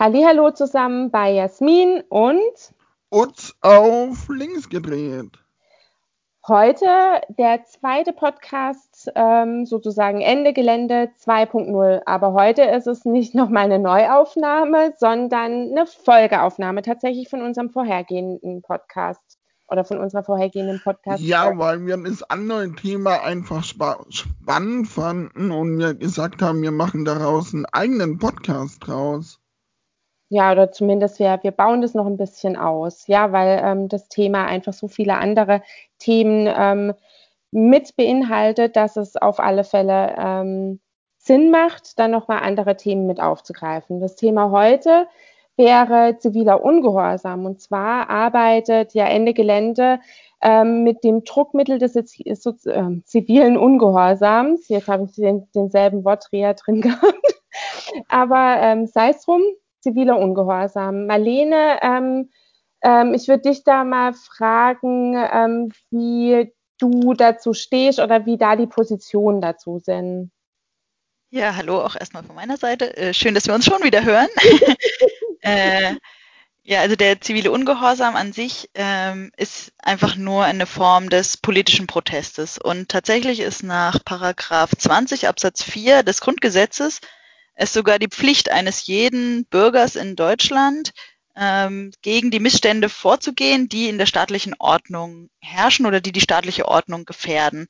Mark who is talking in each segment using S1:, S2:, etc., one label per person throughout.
S1: Hallo zusammen bei Jasmin und
S2: Utz auf links gedreht.
S1: Heute der zweite Podcast, ähm, sozusagen Ende Gelände 2.0. Aber heute ist es nicht nochmal eine Neuaufnahme, sondern eine Folgeaufnahme tatsächlich von unserem vorhergehenden Podcast oder von unserer vorhergehenden Podcast.
S2: Ja, weil wir das andere Thema einfach spa spannend fanden und wir gesagt haben, wir machen daraus einen eigenen Podcast draus.
S1: Ja, oder zumindest wir, wir bauen das noch ein bisschen aus, ja, weil ähm, das Thema einfach so viele andere Themen ähm, mit beinhaltet, dass es auf alle Fälle ähm, Sinn macht, dann nochmal andere Themen mit aufzugreifen. Das Thema heute wäre ziviler Ungehorsam. Und zwar arbeitet ja Ende Gelände ähm, mit dem Druckmittel des äh, zivilen Ungehorsams. Jetzt habe ich den, denselben Wortdreher drin gehabt. Aber ähm, sei es drum, ziviler Ungehorsam. Marlene, ähm, ähm, ich würde dich da mal fragen, ähm, wie du dazu stehst oder wie da die Positionen dazu sind.
S3: Ja, hallo auch erstmal von meiner Seite. Äh, schön, dass wir uns schon wieder hören. äh, ja, also der zivile Ungehorsam an sich ähm, ist einfach nur eine Form des politischen Protestes. Und tatsächlich ist nach Paragraph 20 Absatz 4 des Grundgesetzes es sogar die Pflicht eines jeden Bürgers in Deutschland, ähm, gegen die Missstände vorzugehen, die in der staatlichen Ordnung herrschen oder die die staatliche Ordnung gefährden.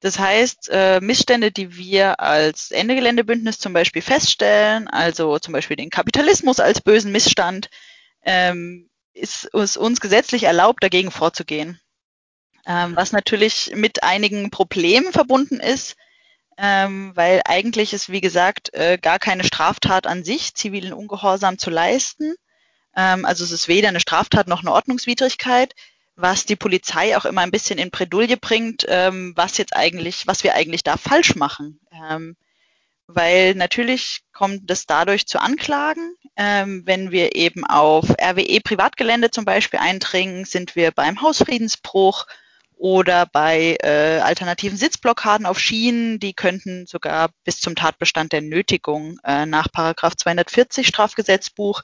S3: Das heißt, äh, Missstände, die wir als Ende Geländebündnis zum Beispiel feststellen, also zum Beispiel den Kapitalismus als bösen Missstand, ähm, ist es uns gesetzlich erlaubt, dagegen vorzugehen. Ähm, was natürlich mit einigen Problemen verbunden ist, ähm, weil eigentlich ist, wie gesagt, äh, gar keine Straftat an sich, zivilen Ungehorsam zu leisten. Ähm, also es ist weder eine Straftat noch eine Ordnungswidrigkeit, was die Polizei auch immer ein bisschen in Bredouille bringt, ähm, was jetzt eigentlich, was wir eigentlich da falsch machen. Ähm, weil natürlich kommt es dadurch zu Anklagen. Ähm, wenn wir eben auf RWE Privatgelände zum Beispiel eindringen, sind wir beim Hausfriedensbruch oder bei äh, alternativen Sitzblockaden auf Schienen, die könnten sogar bis zum Tatbestand der Nötigung äh, nach Paragraph 240 Strafgesetzbuch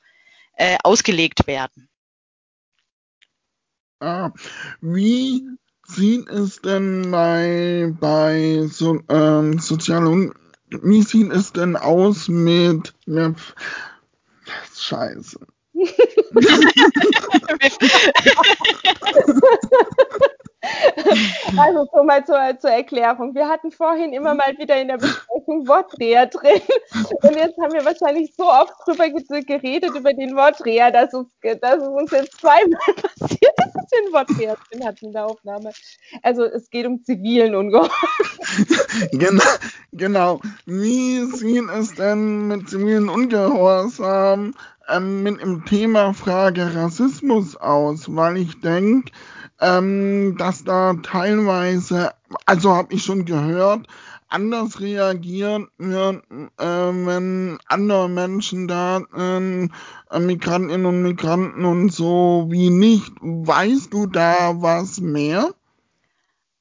S3: äh, ausgelegt werden.
S2: Ah, wie sieht es denn bei, bei so, ähm, sozialen, wie sieht es denn aus mit, mit Scheiße.
S1: Also so mal zur, zur, Erklärung. Wir hatten vorhin immer mal wieder in der Besprechung Wortdreher drin. Und jetzt haben wir wahrscheinlich so oft drüber geredet, über den Wortdreher, dass, uns, dass es uns jetzt zweimal passiert, dass wir den Wortdreher drin hatten in der Aufnahme. Also es geht um zivilen Ungehorsam.
S2: genau, genau. Wie sieht es denn mit zivilen Ungehorsam ähm, mit dem Thema Frage Rassismus aus? Weil ich denke, ähm, dass da teilweise, also habe ich schon gehört, anders reagiert wird, äh, wenn andere Menschen da, äh, Migrantinnen und Migranten und so wie nicht. Weißt du da was mehr?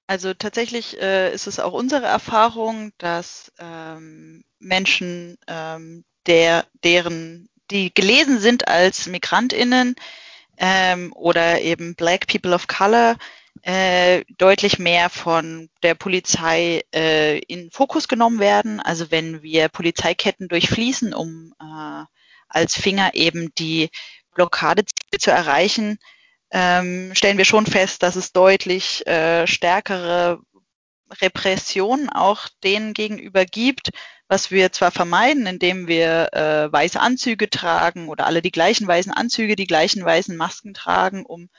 S3: Also tatsächlich äh, ist es auch unsere Erfahrung, dass ähm, Menschen, ähm, der, deren, die gelesen sind als Migrantinnen, ähm, oder eben Black People of Color äh, deutlich mehr von der Polizei äh, in Fokus genommen werden. Also wenn wir Polizeiketten durchfließen, um äh, als Finger eben die Blockadeziele zu erreichen, ähm, stellen wir schon fest, dass es deutlich äh, stärkere Repression auch denen gegenüber gibt, was wir zwar vermeiden, indem wir äh, weiße Anzüge tragen oder alle die gleichen weißen Anzüge, die gleichen weißen Masken tragen, um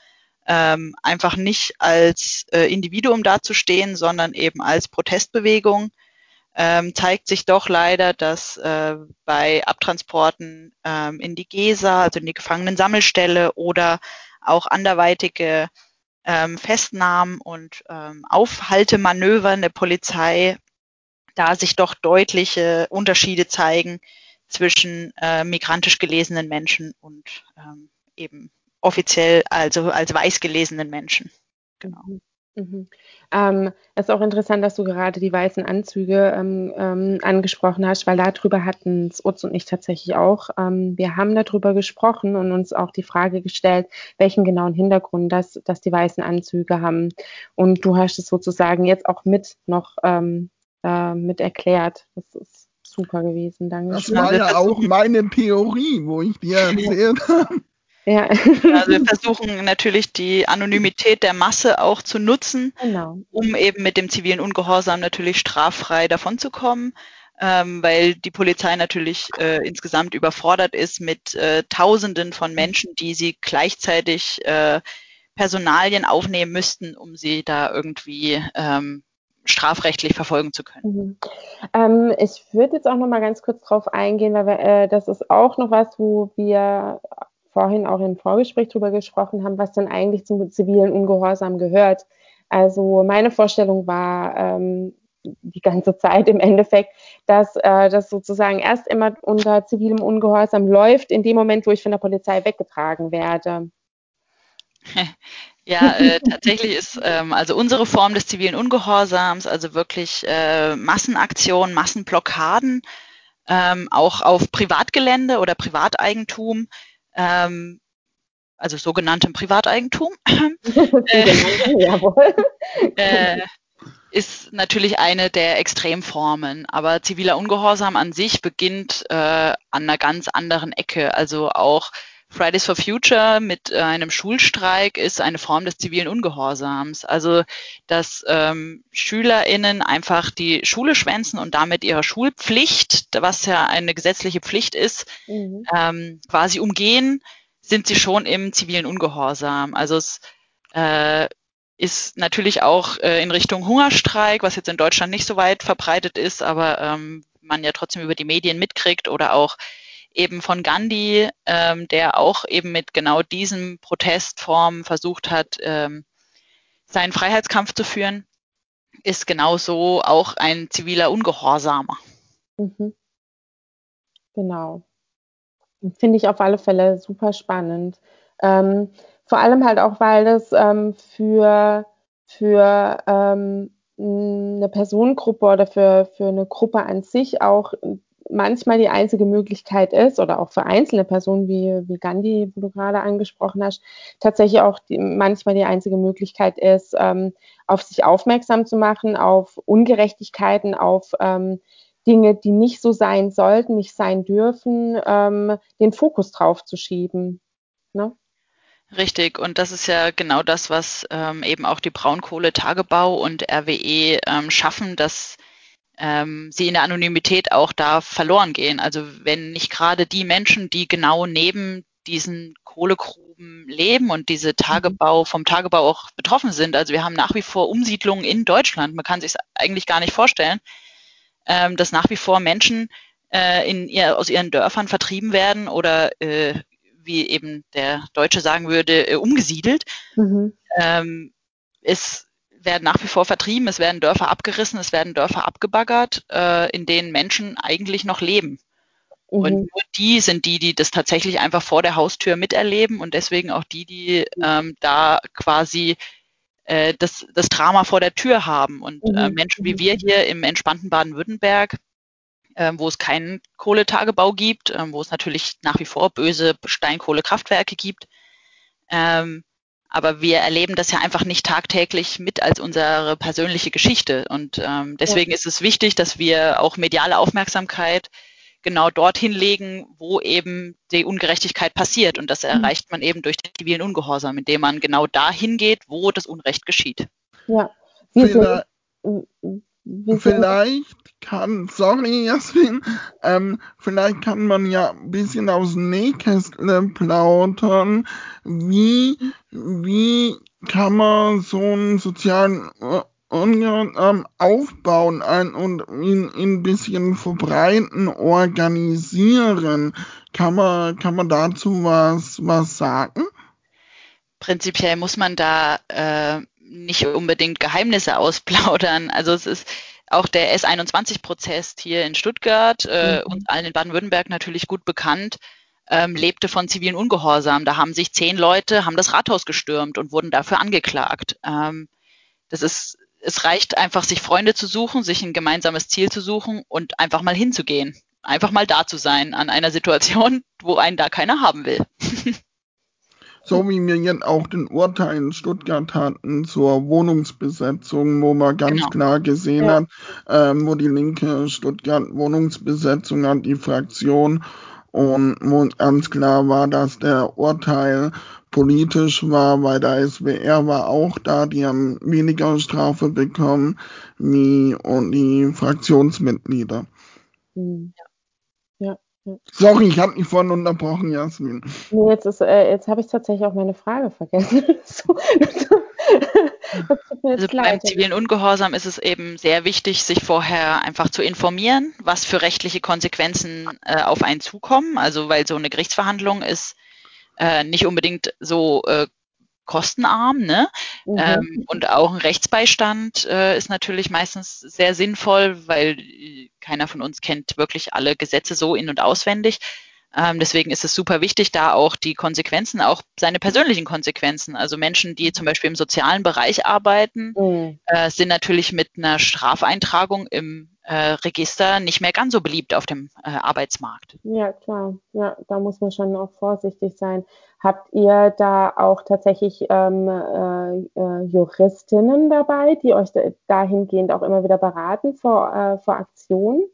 S3: ähm, einfach nicht als äh, Individuum dazustehen, sondern eben als Protestbewegung, ähm, zeigt sich doch leider, dass äh, bei Abtransporten ähm, in die GESA, also in die Gefangenensammelstelle oder auch anderweitige ähm, Festnahmen und ähm, Aufhaltemanövern der Polizei da sich doch deutliche Unterschiede zeigen zwischen äh, migrantisch gelesenen Menschen und ähm, eben offiziell, also als weiß gelesenen Menschen.
S1: Genau. Mhm. Ähm, es ist auch interessant, dass du gerade die weißen Anzüge ähm, ähm, angesprochen hast, weil darüber hatten Utz und ich tatsächlich auch. Ähm, wir haben darüber gesprochen und uns auch die Frage gestellt, welchen genauen Hintergrund das, dass die weißen Anzüge haben. Und du hast es sozusagen jetzt auch mit noch ähm, äh, mit erklärt. Das ist super gewesen. Danke.
S2: Das war ja auch meine Theorie, wo ich dir erzählt habe.
S3: Ja. Also wir versuchen natürlich die Anonymität der Masse auch zu nutzen, genau. um eben mit dem zivilen Ungehorsam natürlich straffrei davonzukommen, ähm, weil die Polizei natürlich äh, insgesamt überfordert ist mit äh, Tausenden von Menschen, die sie gleichzeitig äh, Personalien aufnehmen müssten, um sie da irgendwie ähm, strafrechtlich verfolgen zu können.
S1: Mhm. Ähm, ich würde jetzt auch noch mal ganz kurz drauf eingehen, weil wir, äh, das ist auch noch was, wo wir vorhin auch im Vorgespräch darüber gesprochen haben, was dann eigentlich zum zivilen Ungehorsam gehört. Also meine Vorstellung war ähm, die ganze Zeit im Endeffekt, dass äh, das sozusagen erst immer unter zivilem Ungehorsam läuft, in dem Moment, wo ich von der Polizei weggetragen werde.
S3: Ja, äh, tatsächlich ist ähm, also unsere Form des zivilen Ungehorsams, also wirklich äh, Massenaktionen, Massenblockaden, ähm, auch auf Privatgelände oder Privateigentum, ähm, also sogenanntem Privateigentum, äh, äh, ist natürlich eine der Extremformen. Aber ziviler Ungehorsam an sich beginnt äh, an einer ganz anderen Ecke. Also auch Fridays for Future mit äh, einem Schulstreik ist eine Form des zivilen Ungehorsams. Also, dass ähm, SchülerInnen einfach die Schule schwänzen und damit ihre Schulpflicht, was ja eine gesetzliche Pflicht ist, mhm. ähm, quasi umgehen, sind sie schon im zivilen Ungehorsam. Also es äh, ist natürlich auch äh, in Richtung Hungerstreik, was jetzt in Deutschland nicht so weit verbreitet ist, aber ähm, man ja trotzdem über die Medien mitkriegt oder auch eben von Gandhi, ähm, der auch eben mit genau diesen Protestformen versucht hat, ähm, seinen Freiheitskampf zu führen, ist genauso auch ein ziviler Ungehorsamer. Mhm.
S1: Genau. Finde ich auf alle Fälle super spannend. Ähm, vor allem halt auch, weil das ähm, für, für ähm, eine Personengruppe oder für, für eine Gruppe an sich auch manchmal die einzige Möglichkeit ist, oder auch für einzelne Personen wie, wie Gandhi, wo du gerade angesprochen hast, tatsächlich auch die, manchmal die einzige Möglichkeit ist, ähm, auf sich aufmerksam zu machen, auf Ungerechtigkeiten, auf ähm, Dinge, die nicht so sein sollten, nicht sein dürfen, ähm, den Fokus drauf zu schieben. Ne?
S3: Richtig, und das ist ja genau das, was ähm, eben auch die Braunkohle-Tagebau und RWE ähm, schaffen, dass ähm, sie in der Anonymität auch da verloren gehen. Also wenn nicht gerade die Menschen, die genau neben diesen Kohlegruben leben und diese mhm. Tagebau vom Tagebau auch betroffen sind. Also wir haben nach wie vor Umsiedlungen in Deutschland. Man kann sich eigentlich gar nicht vorstellen, ähm, dass nach wie vor Menschen äh, in ihr, aus ihren Dörfern vertrieben werden oder äh, wie eben der Deutsche sagen würde, äh, umgesiedelt. Mhm. Ähm, es werden nach wie vor vertrieben, es werden Dörfer abgerissen, es werden Dörfer abgebaggert, äh, in denen Menschen eigentlich noch leben. Mhm. Und nur die sind die, die das tatsächlich einfach vor der Haustür miterleben und deswegen auch die, die ähm, da quasi äh, das, das Drama vor der Tür haben. Und äh, mhm. Menschen wie wir hier im entspannten Baden-Württemberg, äh, wo es keinen Kohletagebau gibt, äh, wo es natürlich nach wie vor böse Steinkohlekraftwerke gibt, ähm, aber wir erleben das ja einfach nicht tagtäglich mit als unsere persönliche Geschichte. Und ähm, deswegen ja. ist es wichtig, dass wir auch mediale Aufmerksamkeit genau dorthin legen, wo eben die Ungerechtigkeit passiert. Und das mhm. erreicht man eben durch den zivilen Ungehorsam, indem man genau dahin geht, wo das Unrecht geschieht.
S2: Ja. Vielleicht, vielleicht kann, sorry Jasmin, ähm, vielleicht kann man ja ein bisschen aus Nähkästchen plaudern, wie, wie kann man so einen sozialen Union ähm, aufbauen ein, und ihn, ihn ein bisschen verbreiten, organisieren. Kann man, kann man dazu was, was sagen?
S3: Prinzipiell muss man da äh, nicht unbedingt Geheimnisse ausplaudern. Also es ist auch der S21-Prozess hier in Stuttgart, äh, mhm. uns allen in Baden-Württemberg natürlich gut bekannt, ähm, lebte von zivilen Ungehorsam. Da haben sich zehn Leute, haben das Rathaus gestürmt und wurden dafür angeklagt. Ähm, das ist, es reicht einfach, sich Freunde zu suchen, sich ein gemeinsames Ziel zu suchen und einfach mal hinzugehen. Einfach mal da zu sein an einer Situation, wo einen da keiner haben will.
S2: So wie wir jetzt auch den Urteil in Stuttgart hatten zur Wohnungsbesetzung, wo man ganz genau. klar gesehen ja. hat, ähm, wo die Linke Stuttgart Wohnungsbesetzung hat, die Fraktion, und wo ganz klar war, dass der Urteil politisch war, weil der SWR war auch da, die haben weniger Strafe bekommen wie und die Fraktionsmitglieder. Mhm. Ja. ja. Sorry, ich habe dich vorhin unterbrochen, Jasmin.
S1: Nee, jetzt, äh, jetzt habe ich tatsächlich auch meine Frage vergessen.
S3: also beim zivilen Ungehorsam ist es eben sehr wichtig, sich vorher einfach zu informieren, was für rechtliche Konsequenzen äh, auf einen zukommen. Also weil so eine Gerichtsverhandlung ist äh, nicht unbedingt so äh, kostenarm, ne? Mhm. Ähm, und auch ein Rechtsbeistand äh, ist natürlich meistens sehr sinnvoll, weil keiner von uns kennt wirklich alle Gesetze so in- und auswendig. Ähm, deswegen ist es super wichtig, da auch die Konsequenzen, auch seine persönlichen Konsequenzen. Also Menschen, die zum Beispiel im sozialen Bereich arbeiten, mhm. äh, sind natürlich mit einer Strafeintragung im äh, Register nicht mehr ganz so beliebt auf dem äh, Arbeitsmarkt.
S1: Ja, klar. Ja, da muss man schon auch vorsichtig sein. Habt ihr da auch tatsächlich ähm, äh, äh Juristinnen dabei, die euch dahingehend auch immer wieder beraten vor, äh, vor Aktionen?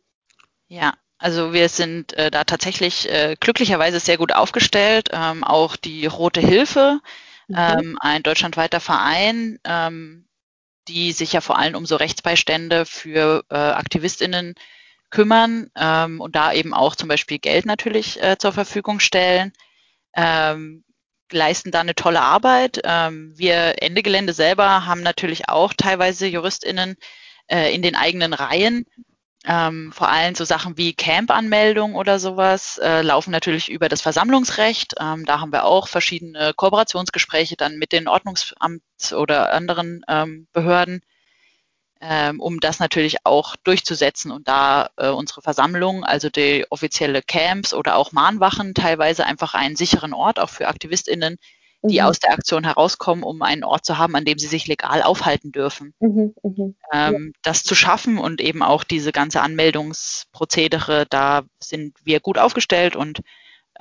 S3: Ja, also wir sind äh, da tatsächlich äh, glücklicherweise sehr gut aufgestellt. Ähm, auch die Rote Hilfe, mhm. ähm, ein deutschlandweiter Verein, ähm, die sich ja vor allem um so Rechtsbeistände für äh, AktivistInnen kümmern ähm, und da eben auch zum Beispiel Geld natürlich äh, zur Verfügung stellen, ähm, leisten da eine tolle Arbeit. Ähm, wir Ende Gelände selber haben natürlich auch teilweise JuristInnen äh, in den eigenen Reihen, ähm, vor allem so Sachen wie Camp-Anmeldung oder sowas äh, laufen natürlich über das Versammlungsrecht. Ähm, da haben wir auch verschiedene Kooperationsgespräche dann mit den Ordnungsamts oder anderen ähm, Behörden, ähm, um das natürlich auch durchzusetzen und da äh, unsere Versammlung, also die offizielle Camps oder auch Mahnwachen, teilweise einfach einen sicheren Ort auch für AktivistInnen die mhm. aus der Aktion herauskommen, um einen Ort zu haben, an dem sie sich legal aufhalten dürfen. Mhm, mh. ähm. Das zu schaffen und eben auch diese ganze Anmeldungsprozedere, da sind wir gut aufgestellt und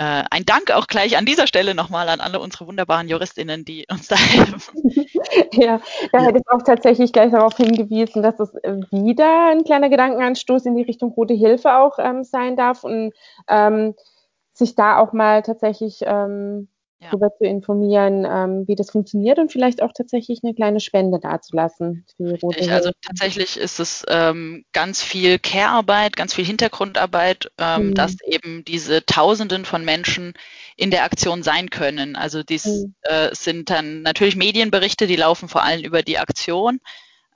S3: äh, ein Dank auch gleich an dieser Stelle nochmal an alle unsere wunderbaren JuristInnen, die uns da helfen.
S1: ja, da hätte ich auch tatsächlich gleich darauf hingewiesen, dass es wieder ein kleiner Gedankenanstoß in die Richtung Rote Hilfe auch ähm, sein darf und ähm, sich da auch mal tatsächlich ähm, ja. darüber zu informieren, ähm, wie das funktioniert und vielleicht auch tatsächlich eine kleine Spende dazulassen.
S3: Richtig, also tatsächlich ist es ähm, ganz viel Care-Arbeit, ganz viel Hintergrundarbeit, ähm, mhm. dass eben diese Tausenden von Menschen in der Aktion sein können. Also dies mhm. äh, sind dann natürlich Medienberichte, die laufen vor allem über die Aktion.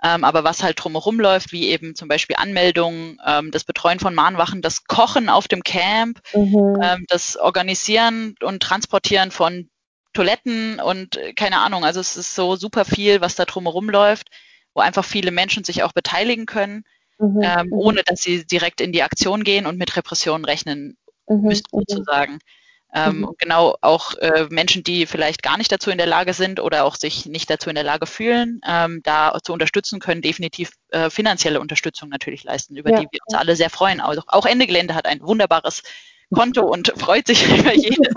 S3: Ähm, aber was halt drumherum läuft, wie eben zum Beispiel Anmeldungen, ähm, das Betreuen von Mahnwachen, das Kochen auf dem Camp, mhm. ähm, das Organisieren und Transportieren von Toiletten und äh, keine Ahnung. Also es ist so super viel, was da drumherum läuft, wo einfach viele Menschen sich auch beteiligen können, mhm. ähm, mhm. ohne dass sie direkt in die Aktion gehen und mit Repressionen rechnen mhm. müssen mhm. sozusagen. Ähm, mhm. Und genau auch äh, Menschen, die vielleicht gar nicht dazu in der Lage sind oder auch sich nicht dazu in der Lage fühlen, ähm, da zu unterstützen, können definitiv äh, finanzielle Unterstützung natürlich leisten, über ja. die wir uns alle sehr freuen. Also auch Ende Gelände hat ein wunderbares Konto und freut sich über jede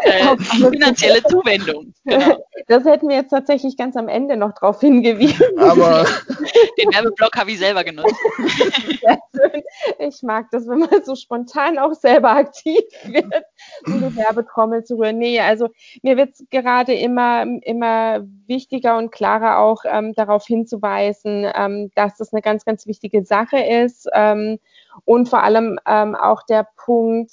S3: äh, finanzielle Zuwendung.
S1: Genau. Das hätten wir jetzt tatsächlich ganz am Ende noch darauf hingewiesen.
S3: Aber den Werbeblock habe ich selber genutzt.
S1: Ich mag das, wenn man so spontan auch selber aktiv wird, um die Werbetrommel zu rühren. Nee, also mir wird es gerade immer, immer wichtiger und klarer auch ähm, darauf hinzuweisen, ähm, dass das eine ganz, ganz wichtige Sache ist. Ähm, und vor allem ähm, auch der Punkt,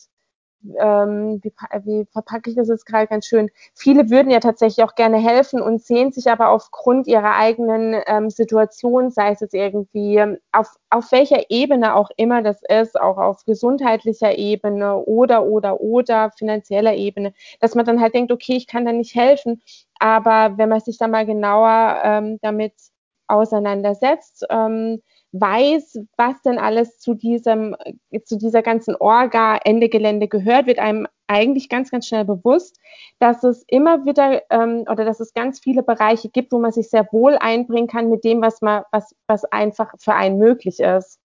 S1: ähm, wie, wie verpacke ich das jetzt gerade ganz schön? Viele würden ja tatsächlich auch gerne helfen und sehen sich aber aufgrund ihrer eigenen ähm, Situation, sei es jetzt irgendwie auf, auf welcher Ebene auch immer das ist, auch auf gesundheitlicher Ebene oder, oder, oder finanzieller Ebene, dass man dann halt denkt, okay, ich kann da nicht helfen. Aber wenn man sich da mal genauer ähm, damit auseinandersetzt, ähm, weiß, was denn alles zu diesem, zu dieser ganzen Orga Ende Gelände gehört, wird einem eigentlich ganz, ganz schnell bewusst, dass es immer wieder ähm, oder dass es ganz viele Bereiche gibt, wo man sich sehr wohl einbringen kann mit dem, was man, was, was einfach für einen möglich ist.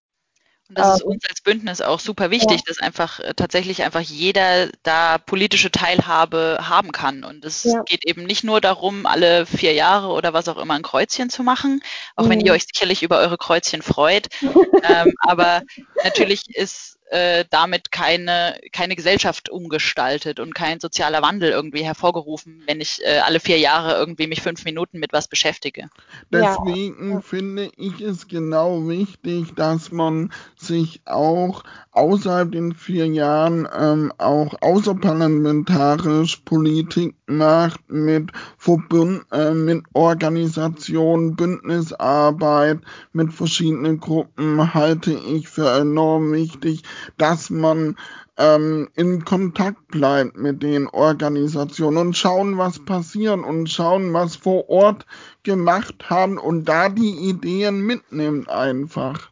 S3: Und das ist ähm, uns als Bündnis auch super wichtig, ja. dass einfach äh, tatsächlich einfach jeder da politische Teilhabe haben kann. Und es ja. geht eben nicht nur darum, alle vier Jahre oder was auch immer ein Kreuzchen zu machen, auch mhm. wenn ihr euch sicherlich über eure Kreuzchen freut. ähm, aber natürlich ist äh, damit keine, keine Gesellschaft umgestaltet und kein sozialer Wandel irgendwie hervorgerufen, wenn ich äh, alle vier Jahre irgendwie mich fünf Minuten mit was beschäftige.
S2: Deswegen ja. finde ich es genau wichtig, dass man sich auch außerhalb den vier Jahren ähm, auch außerparlamentarisch Politik macht mit Verbund, äh, mit Organisationen, Bündnisarbeit, mit verschiedenen Gruppen halte ich für enorm wichtig, dass man ähm, in Kontakt bleibt mit den Organisationen und schauen, was passiert und schauen, was vor Ort gemacht haben und da die Ideen mitnimmt einfach.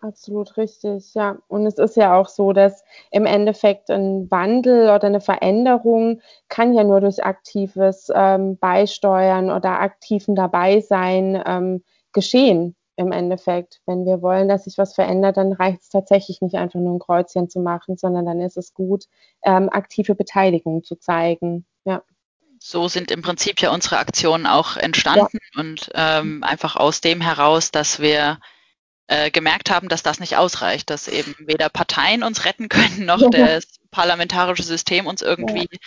S1: Absolut richtig, ja. Und es ist ja auch so, dass im Endeffekt ein Wandel oder eine Veränderung kann ja nur durch aktives ähm, Beisteuern oder aktiven Dabeisein ähm, geschehen im Endeffekt. Wenn wir wollen, dass sich was verändert, dann reicht es tatsächlich nicht einfach nur ein Kreuzchen zu machen, sondern dann ist es gut, ähm, aktive Beteiligung zu zeigen. Ja.
S3: So sind im Prinzip ja unsere Aktionen auch entstanden ja. und ähm, einfach aus dem heraus, dass wir äh, gemerkt haben, dass das nicht ausreicht, dass eben weder Parteien uns retten können, noch ja. das parlamentarische System uns irgendwie ja.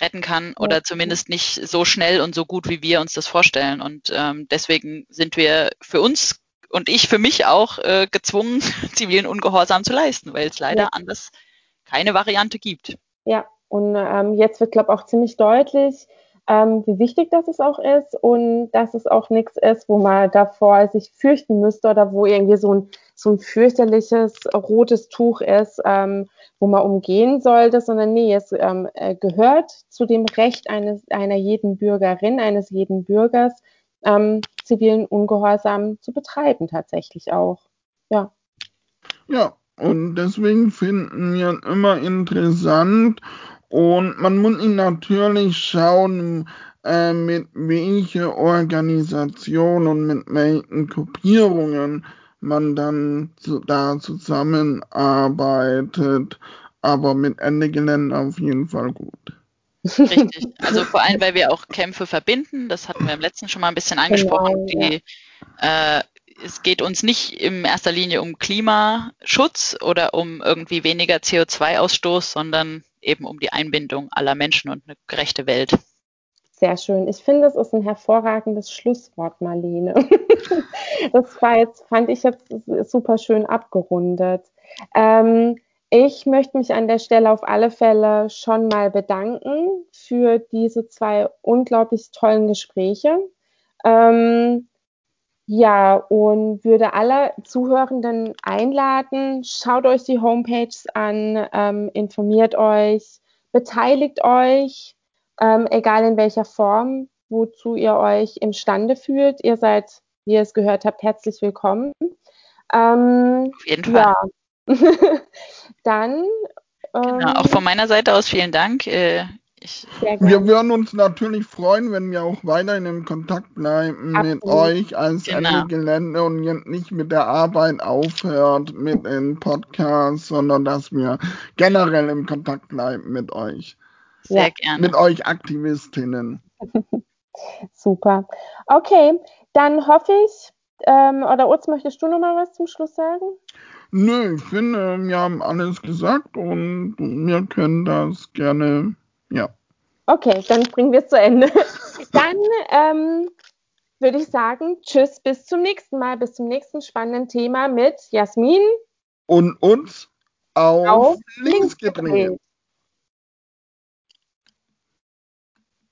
S3: retten kann oder zumindest nicht so schnell und so gut, wie wir uns das vorstellen. Und ähm, deswegen sind wir für uns und ich für mich auch äh, gezwungen, zivilen Ungehorsam zu leisten, weil es leider ja. anders keine Variante gibt.
S1: Ja, und ähm, jetzt wird, glaube ich, auch ziemlich deutlich, ähm, wie wichtig das es auch ist und dass es auch nichts ist, wo man davor sich fürchten müsste oder wo irgendwie so ein, so ein fürchterliches rotes Tuch ist, ähm, wo man umgehen sollte, sondern nee, es ähm, äh, gehört zu dem Recht eines, einer jeden Bürgerin, eines jeden Bürgers, ähm, zivilen Ungehorsam zu betreiben, tatsächlich auch. Ja.
S2: Ja, und deswegen finden wir immer interessant und man muss ihn natürlich schauen, äh, mit welcher Organisation und mit welchen Gruppierungen man dann zu, da zusammenarbeitet. Aber mit Ende Gelände auf jeden Fall gut.
S3: Richtig. Also vor allem, weil wir auch Kämpfe verbinden. Das hatten wir im letzten schon mal ein bisschen angesprochen. Genau, die, äh, es geht uns nicht in erster Linie um Klimaschutz oder um irgendwie weniger CO2-Ausstoß, sondern eben um die Einbindung aller Menschen und eine gerechte Welt.
S1: Sehr schön. Ich finde, es ist ein hervorragendes Schlusswort, Marlene. das war jetzt, fand ich jetzt super schön abgerundet. Ähm, ich möchte mich an der Stelle auf alle Fälle schon mal bedanken für diese zwei unglaublich tollen Gespräche. Ähm, ja, und würde alle Zuhörenden einladen, schaut euch die Homepages an, ähm, informiert euch, beteiligt euch, ähm, egal in welcher Form, wozu ihr euch imstande fühlt. Ihr seid, wie ihr es gehört habt, herzlich willkommen.
S3: Ähm, Auf jeden Fall. Ja.
S1: Dann.
S3: Genau, auch von meiner Seite aus vielen Dank. Äh,
S2: wir würden uns natürlich freuen, wenn wir auch weiterhin in Kontakt bleiben Absolut. mit euch als genau. Gelände und nicht mit der Arbeit aufhört mit den Podcasts, sondern dass wir generell in Kontakt bleiben mit euch.
S3: Sehr gerne.
S2: Mit euch Aktivistinnen.
S1: Super. Okay, dann hoffe ich, ähm, oder Utz, möchtest du noch mal was zum Schluss sagen?
S2: Nö, ich finde, wir haben alles gesagt und wir können das gerne ja.
S1: Okay, dann bringen wir es zu Ende. dann ähm, würde ich sagen, tschüss, bis zum nächsten Mal, bis zum nächsten spannenden Thema mit Jasmin
S2: und uns auf, auf links gedreht.